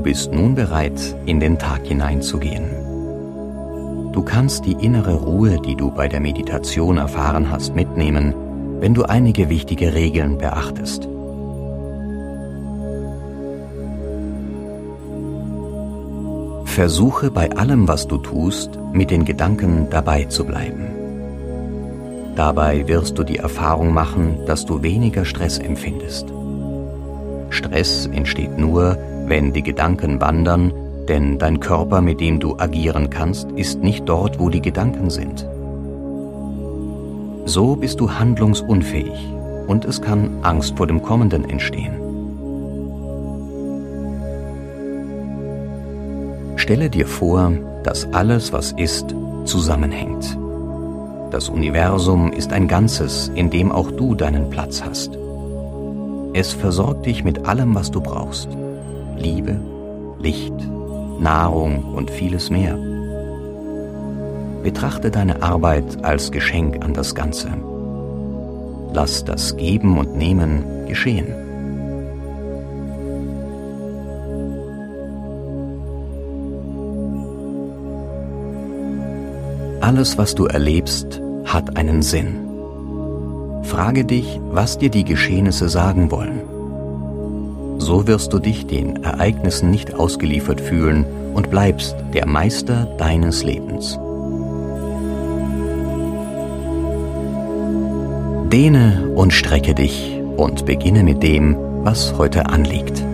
bist nun bereit, in den Tag hineinzugehen. Du kannst die innere Ruhe, die du bei der Meditation erfahren hast, mitnehmen, wenn du einige wichtige Regeln beachtest. Versuche bei allem, was du tust, mit den Gedanken dabei zu bleiben. Dabei wirst du die Erfahrung machen, dass du weniger Stress empfindest. Stress entsteht nur, wenn die Gedanken wandern, denn dein Körper, mit dem du agieren kannst, ist nicht dort, wo die Gedanken sind. So bist du handlungsunfähig und es kann Angst vor dem Kommenden entstehen. Stelle dir vor, dass alles, was ist, zusammenhängt. Das Universum ist ein Ganzes, in dem auch du deinen Platz hast. Es versorgt dich mit allem, was du brauchst. Liebe, Licht, Nahrung und vieles mehr. Betrachte deine Arbeit als Geschenk an das Ganze. Lass das Geben und Nehmen geschehen. Alles, was du erlebst, hat einen Sinn. Frage dich, was dir die Geschehnisse sagen wollen. So wirst du dich den Ereignissen nicht ausgeliefert fühlen und bleibst der Meister deines Lebens. Dehne und strecke dich und beginne mit dem, was heute anliegt.